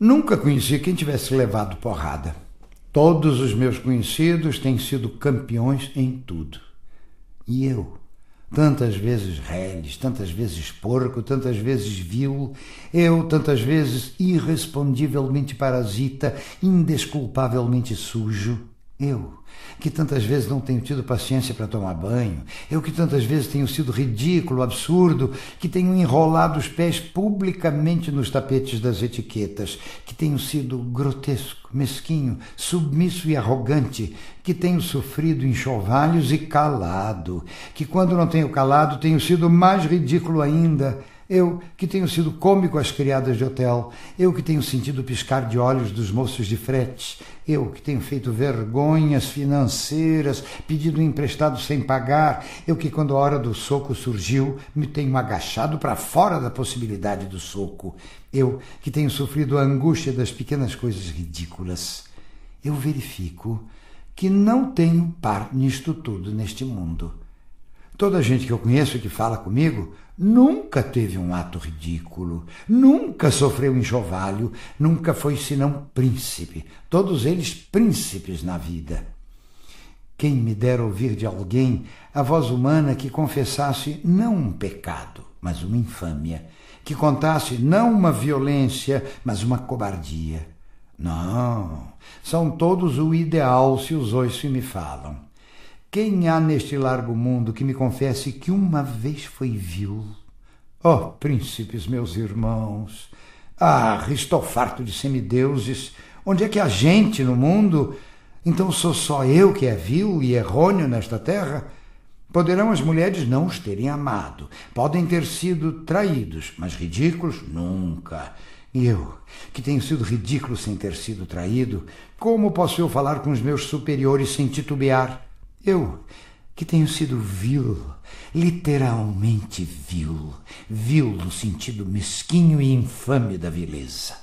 Nunca conheci quem tivesse levado porrada. Todos os meus conhecidos têm sido campeões em tudo. E eu? Tantas vezes reles, tantas vezes porco, tantas vezes vil, eu tantas vezes irrespondivelmente parasita, indesculpavelmente sujo, eu, que tantas vezes não tenho tido paciência para tomar banho, eu que tantas vezes tenho sido ridículo, absurdo, que tenho enrolado os pés publicamente nos tapetes das etiquetas, que tenho sido grotesco, mesquinho, submisso e arrogante, que tenho sofrido enxovalhos e calado, que quando não tenho calado tenho sido mais ridículo ainda eu que tenho sido cômico às criadas de hotel, eu que tenho sentido piscar de olhos dos moços de frete, eu que tenho feito vergonhas financeiras, pedido emprestado sem pagar, eu que quando a hora do soco surgiu, me tenho agachado para fora da possibilidade do soco, eu que tenho sofrido a angústia das pequenas coisas ridículas. Eu verifico que não tenho par nisto tudo neste mundo. Toda a gente que eu conheço que fala comigo nunca teve um ato ridículo, nunca sofreu enxovalho, nunca foi senão príncipe, todos eles príncipes na vida. Quem me dera ouvir de alguém a voz humana que confessasse não um pecado, mas uma infâmia, que contasse não uma violência, mas uma cobardia. Não, são todos o ideal se os oiço me falam. Quem há neste largo mundo que me confesse que uma vez foi vil? Oh, príncipes, meus irmãos! Ah, estou farto de semideuses! Onde é que há gente no mundo? Então sou só eu que é vil e errôneo nesta terra? Poderão as mulheres não os terem amado, podem ter sido traídos, mas ridículos nunca. E eu, que tenho sido ridículo sem ter sido traído, como posso eu falar com os meus superiores sem titubear? Eu, que tenho sido vil, literalmente vil, vil no sentido mesquinho e infame da vileza.